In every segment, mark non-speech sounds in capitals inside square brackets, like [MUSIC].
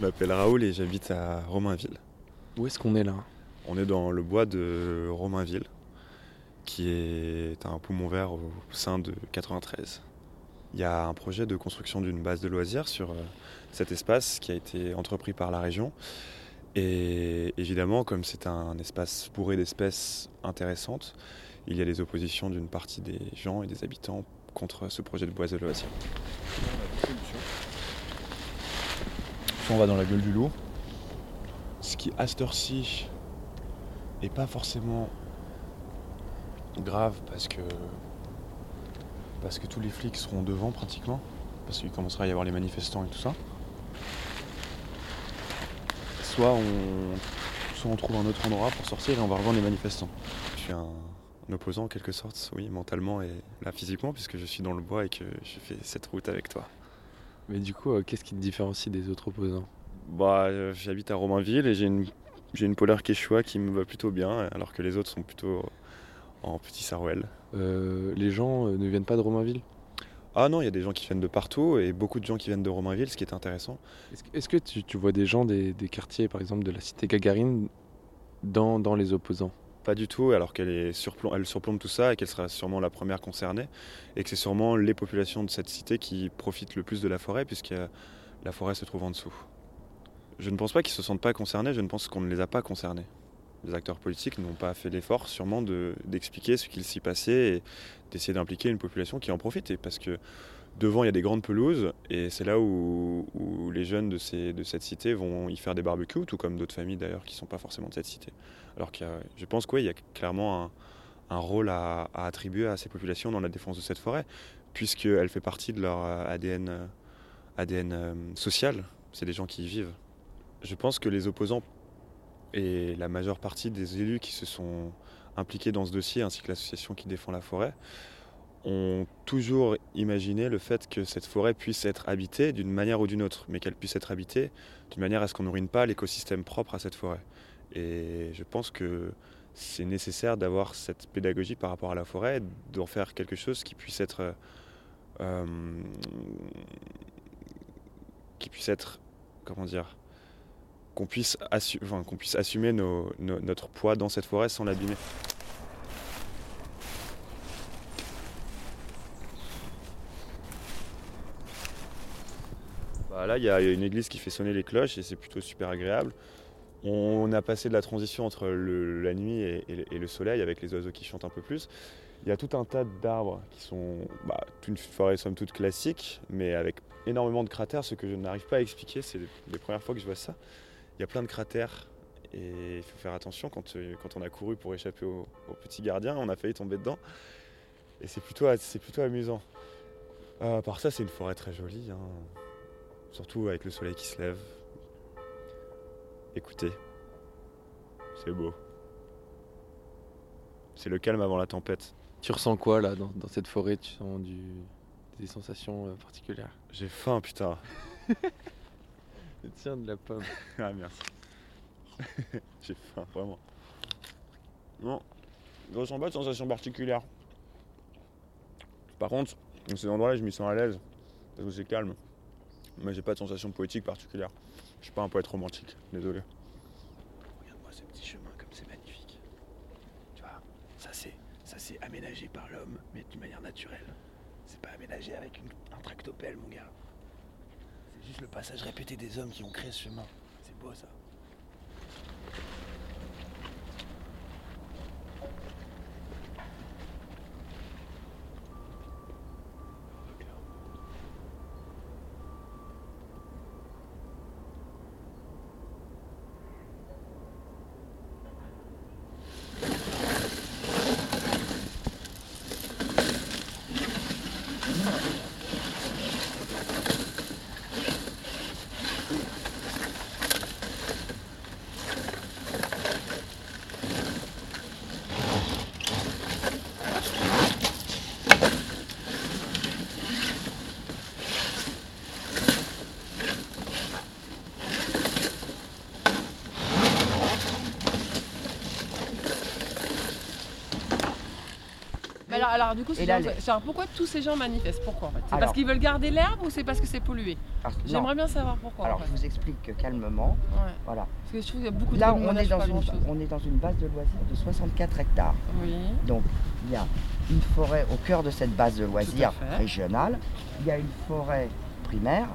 Je m'appelle Raoul et j'habite à Romainville. Où est-ce qu'on est là? On est dans le bois de Romainville, qui est un poumon vert au sein de 93. Il y a un projet de construction d'une base de loisirs sur euh, cet espace qui a été entrepris par la région. Et évidemment, comme c'est un espace bourré d'espèces intéressantes, il y a des oppositions d'une partie des gens et des habitants contre ce projet de base de loisirs. On va dans la gueule du loup. Ce qui, à cette heure-ci, est pas forcément grave parce que parce que tous les flics seront devant pratiquement, parce qu'il commencera à y avoir les manifestants et tout ça. Soit on, soit on trouve un autre endroit pour sortir et on va rejoindre les manifestants. Je suis un, un opposant en quelque sorte, oui, mentalement et là physiquement, puisque je suis dans le bois et que je fais cette route avec toi. Mais du coup, euh, qu'est-ce qui te différencie des autres opposants? Bah, euh, j'habite à Romainville et j'ai une, j'ai une polaire quechua qui me va plutôt bien, alors que les autres sont plutôt en petit sarouel. Euh, Les gens euh, ne viennent pas de Romainville? Ah non, il y a des gens qui viennent de partout et beaucoup de gens qui viennent de Romainville, ce qui est intéressant. Est-ce que, est-ce que tu, tu vois des gens des, des quartiers, par exemple de la cité Gagarine, dans, dans les opposants? Pas du tout, alors qu'elle surplombe tout ça et qu'elle sera sûrement la première concernée, et que c'est sûrement les populations de cette cité qui profitent le plus de la forêt, puisque la forêt se trouve en dessous. Je ne pense pas qu'ils se sentent pas concernés, je ne pense qu'on ne les a pas concernés. Les acteurs politiques n'ont pas fait l'effort sûrement de- d'expliquer ce qu'il s'y passait et d'essayer d'impliquer une population qui en profite. Et parce que devant, il y a des grandes pelouses, et c'est là où, les jeunes de, cette cité vont y faire des barbecues, tout comme d'autres familles d'ailleurs qui ne sont pas forcément de cette cité. Alors a, je pense qu'il y a clairement un, rôle à, à attribuer à ces populations dans la défense de cette forêt, puisqu'elle fait partie de leur euh, ADN, euh, ADN euh, social. C'est des gens qui y vivent. Je pense que les opposants et la majeure partie des élus qui se sont impliqués dans ce dossier, ainsi que l'association qui défend la forêt, ont toujours imaginé le fait que cette forêt puisse être habitée d'une manière ou d'une autre, mais qu'elle puisse être habitée d'une manière à ce qu'on ne ruine pas l'écosystème propre à cette forêt. Et je pense que c'est nécessaire d'avoir cette pédagogie par rapport à la forêt, d'en faire quelque chose qui puisse être euh, qui puisse être comment dire qu'on puisse, puisse assumer notre poids dans cette forêt sans l'abîmer. Là, il y a une église qui fait sonner les cloches et c'est plutôt super agréable. On a passé de la transition entre la nuit et, le- soleil avec les oiseaux qui chantent un peu plus. Il y a tout un tas d'arbres qui sont bah, une forêt somme toute classique, mais avec énormément de cratères. Ce que je n'arrive pas à expliquer, c'est les, premières fois que je vois ça. Il y a plein de cratères et il faut faire attention quand, euh, on a couru pour échapper au, au petit gardien, on a failli tomber dedans. Et c'est plutôt, amusant. Euh, à part ça, c'est une forêt très jolie, hein. Surtout avec le soleil qui se lève. Écoutez, c'est beau. C'est le calme avant la tempête. Tu ressens quoi là dans, dans cette forêt? Tu sens du, des sensations euh, particulières? J'ai faim, putain. [LAUGHS] Tiens, de la pomme. [LAUGHS] Ah merci. [LAUGHS] J'ai faim, vraiment. Non, je ressens pas de sensation particulière. Par contre, dans ces endroits-là, je m'y sens à l'aise. Parce que c'est calme. Mais j'ai pas de sensation poétique particulière. Je suis pas un poète romantique, désolé. Regarde-moi ce petit chemin comme c'est magnifique. Tu vois, ça c'est ça c'est aménagé par l'homme, mais d'une manière naturelle. C'est pas aménagé avec un tractopelle, mon gars. C'est juste le passage répété des hommes qui ont créé ce chemin. C'est beau ça. Alors du coup, c'est là, genre- pourquoi tous ces gens manifestent? Pourquoi en fait? C'est parce qu'ils veulent garder l'herbe ou c'est parce que c'est pollué? Non. J'aimerais bien savoir pourquoi. Alors en je vous explique calmement. Ouais. Voilà. Parce que je trouve qu'il y a beaucoup Là, de on est, dans une, on est dans une base de loisirs de 64 hectares. Oui. Donc, il y a une forêt au cœur de cette base de loisirs régionale. Il y a une forêt primaire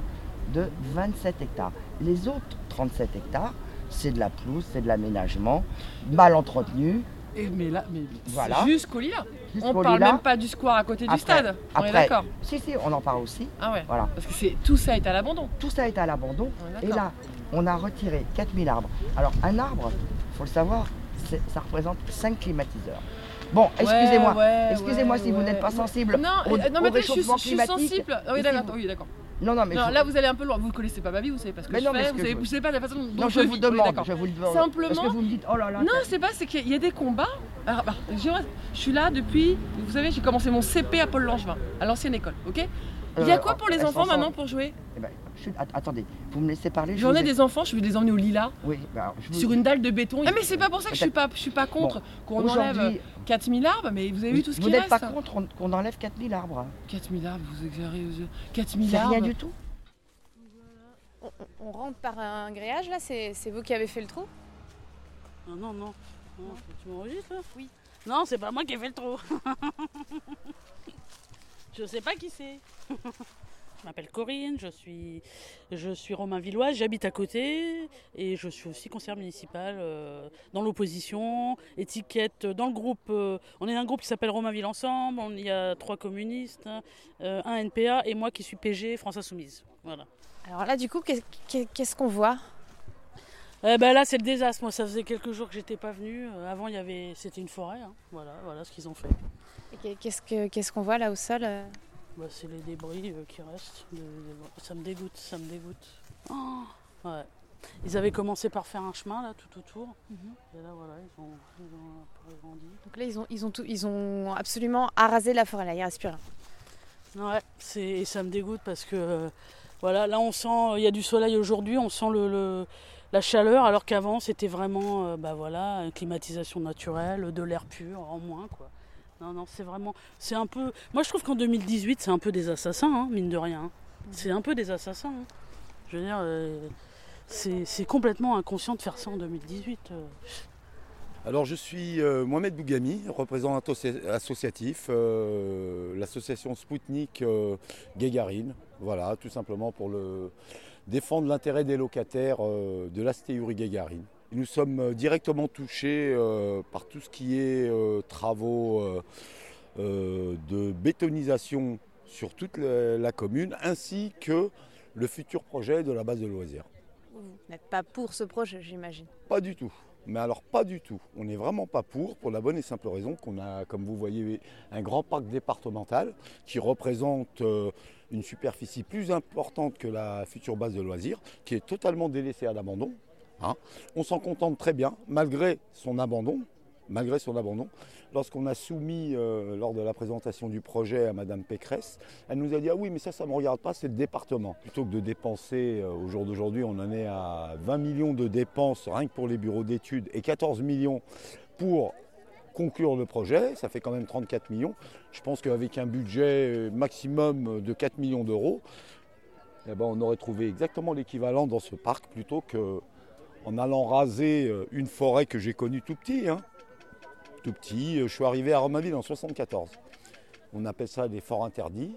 de 27 hectares. Les autres 37 hectares, c'est de la pelouse, c'est de l'aménagement, mal entretenu. Et mais là, mais Voilà. jusqu'au lilas. On Jusqu'au parle même pas du square à côté du stade. On est après- d'accord. Si, si, on en parle aussi. Ah ouais. Voilà. Parce que c'est tout ça est à l'abandon. Tout ça est à l'abandon. On est Et là, on a retiré 4000 arbres. Alors, un arbre, il faut le savoir, ça représente 5 climatiseurs. Bon, excusez-moi. Ouais, ouais, Excusez-moi ouais, si vous n'êtes pas sensible Non, au, euh, non au mais attends, je suis, réchauffement je suis sensible. Oui, Et d'accord. si vous- Oui, d'accord. Non, non, mais Non, là vous allez un peu loin. Vous ne connaissez pas ma vie, vous savez pas ce que Mais je non, mais fais. ce Vous que savez, je- vous savez pas la façon dont non, je vis. vous Oui, demande, d'accord. je vous le demande. Simplement- Parce que vous me dites, oh là là. Non, c'est pas, c'est qu'il y a des combats. Alors, bah, je, suis là depuis, vous savez, j'ai commencé mon CP à Paul Langevin, à l'ancienne école, ok? Il y a Euh, quoi pour les enfants maintenant pour jouer? Eh ben, attendez, vous me laissez parler. je J'en vous ai des enfants, je vais les emmener au lilas, Oui, je vous- sur une dalle de béton. Ah mais c'est pas pour ça que je suis pas, je suis pas contre qu'on enlève Aujourd'hui, 4000 arbres, mais vous avez vu tout ce vous qui n'êtes reste pas contre qu'on- enlève 4000 arbres. 4000 arbres, vous exagérez. vous- 4000 C'est arbres. rien du tout. On, on rentre par un grillage là, c'est c'est vous qui avez fait le trou? Non, non, non. non tu m'enregistres là? Oui. Non, c'est pas moi qui ai fait le trou. [LAUGHS] je sais pas qui c'est. [LAUGHS] je m'appelle Corinne, je suis, je suis Romain Villoise, j'habite à côté et je suis aussi conseillère municipale euh, dans l'opposition, étiquette dans le groupe. euh, on est un groupe qui s'appelle Romain Ville Ensemble, on, il y a trois communistes, euh, un NPA et moi qui suis PG France Insoumise. Voilà. Alors là, du coup, qu'est- qu'est- qu'est-ce qu'on voit? Eh ben là, c'est le désastre. Moi, ça faisait quelques jours que j'étais pas venue. Euh, Avant, il y avait, c'était une forêt. hein. Voilà, voilà ce qu'ils ont fait. Et Qu'est-ce que- qu'est-ce qu'on voit là au sol Bah, c'est les débris euh, qui restent. de- de- Ça me dégoûte, ça me dégoûte. Oh, ouais. Ils avaient commencé par faire un chemin là tout autour. Et là, voilà, ils ont, ils ont agrandi. Donc là, ils ont, ils ont, tout, ils ont absolument arasé la forêt là, il reste plus rien. Ouais, et ça me dégoûte parce que euh, voilà, là on sent, il y a du soleil aujourd'hui, on sent le, le- la chaleur, alors qu'avant c'était vraiment, euh, bah voilà, une climatisation naturelle, de l'air pur en moins quoi. Non, non, c'est vraiment, c'est un peu. Moi je trouve qu'en 2018 c'est un peu des assassins, hein, mine de rien. hein. C'est un peu des assassins. hein. Je veux dire, euh, c'est, complètement inconscient de faire ça en 2018. euh. Alors je suis euh, Mohamed Bougami, représentant associ- associatif, l'association Spoutnik Guégarine, voilà, tout simplement pour défendre l'intérêt des locataires de la cité Yuri Guégarine. Nous sommes euh, directement touchés euh, par tout ce qui est euh, travaux euh, de bétonisation sur toute la, la commune, ainsi que le futur projet de la base de loisirs. Vous n'êtes pas pour ce projet, j'imagine. Pas du tout. Mais alors pas du tout. On n'est vraiment pas pour, pour la bonne et simple raison qu'on a, comme vous voyez, un grand parc départemental qui représente une superficie plus importante que la future base de loisirs, qui est totalement délaissée à l'abandon. Hein. On s'en contente très bien, malgré son abandon. Malgré son abandon, lorsqu'on a soumis euh, lors de la présentation du projet à Madame Pécresse, elle nous a dit ah oui mais ça ça ne me regarde pas, c'est le département. Plutôt que de dépenser euh, au jour d'aujourd'hui, on en est à 20 millions de dépenses rien que pour les bureaux d'études et 14 millions pour conclure le projet, ça fait quand même 34 millions. Je pense qu'avec un budget maximum de 4 millions d'euros, eh ben, on aurait trouvé exactement l'équivalent dans ce parc plutôt que en allant raser euh, une forêt que j'ai connue tout petit. hein. Tout petit, je suis arrivé à Romainville en 74. On appelle ça des forts interdits.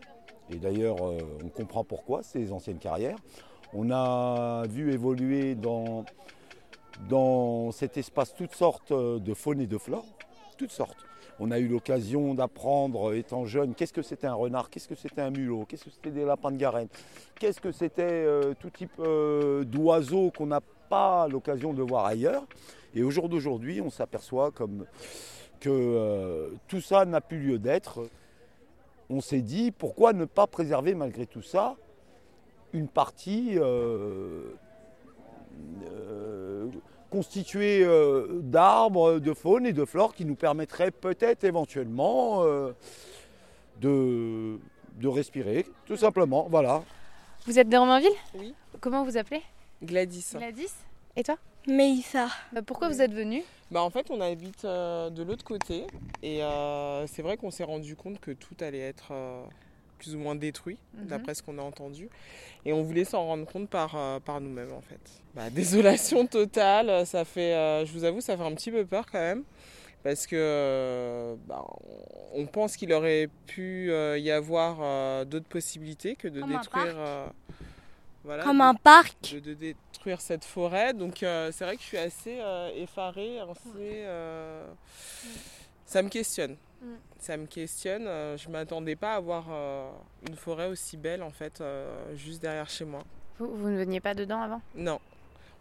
Et d'ailleurs, euh, on comprend pourquoi, les anciennes carrières. On a vu évoluer dans, cet espace toutes sortes euh, de faune et de flore, toutes sortes. On a eu l'occasion d'apprendre, étant jeune, qu'est-ce que c'était un renard, qu'est-ce que c'était un mulot, qu'est-ce que c'était des lapins de Garenne, qu'est-ce que c'était euh, tout type euh, d'oiseaux qu'on n'a pas l'occasion de voir ailleurs. Et au jour d'aujourd'hui, on s'aperçoit comme que euh, tout ça n'a plus lieu d'être. On s'est dit, pourquoi ne pas préserver malgré tout ça une partie euh, euh, constituée euh, d'arbres, de faune et de flore qui nous permettrait peut-être éventuellement euh, de, de respirer, tout simplement. Voilà. Vous êtes de Romainville Oui. Comment vous appelez? Gladys. Gladys Et toi? Meïssa. Euh, Pourquoi vous êtes venu Bah en fait on habite euh, de l'autre côté et euh, c'est vrai qu'on s'est rendu compte que tout allait être euh, plus ou moins détruit Mhm. d'après ce qu'on a entendu et on voulait s'en rendre compte par, euh, par nous-mêmes en fait. Bah, [LAUGHS] désolation totale, ça fait, euh, je vous avoue ça fait un petit peu peur quand même parce que bah, on- pense qu'il aurait pu euh, y avoir euh, d'autres possibilités que de Comme un détruire... parc. euh, voilà, Comme de- un parc. de, de détruire cette forêt. Donc euh, c'est vrai que je suis assez euh, effarée, assez, euh, ça me questionne. Mm. Ça me questionne. je m'attendais pas à voir euh, une forêt aussi belle en fait euh, juste derrière chez moi. vous, vous ne veniez pas dedans avant? Non.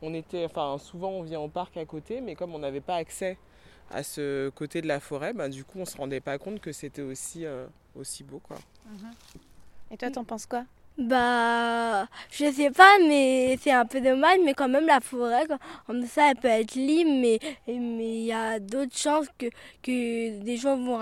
On était, enfin souvent on vient au parc à côté, mais comme on n'avait pas accès à ce côté de la forêt, ben, du coup on se rendait pas compte que c'était aussi, euh, aussi beau quoi. Et toi, t'en penses quoi? Bah, je sais pas, mais c'est un peu dommage, mais quand même la forêt, comme- ça, elle peut être libre, mais mais il y a d'autres chances que, que des gens vont,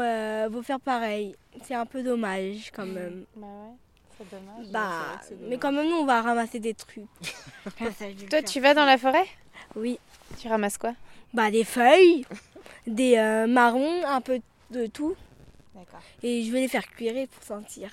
euh, vont faire pareil. C'est un peu dommage quand même. Bah ouais, c'est dommage. Bah, mais quand même, nous, on va ramasser des trucs. [LAUGHS] Toi, tu vas dans la forêt? Oui. Tu ramasses quoi? Bah, des feuilles, des euh, marrons, un peu de tout. D'accord. Et je vais les faire cuire pour sentir.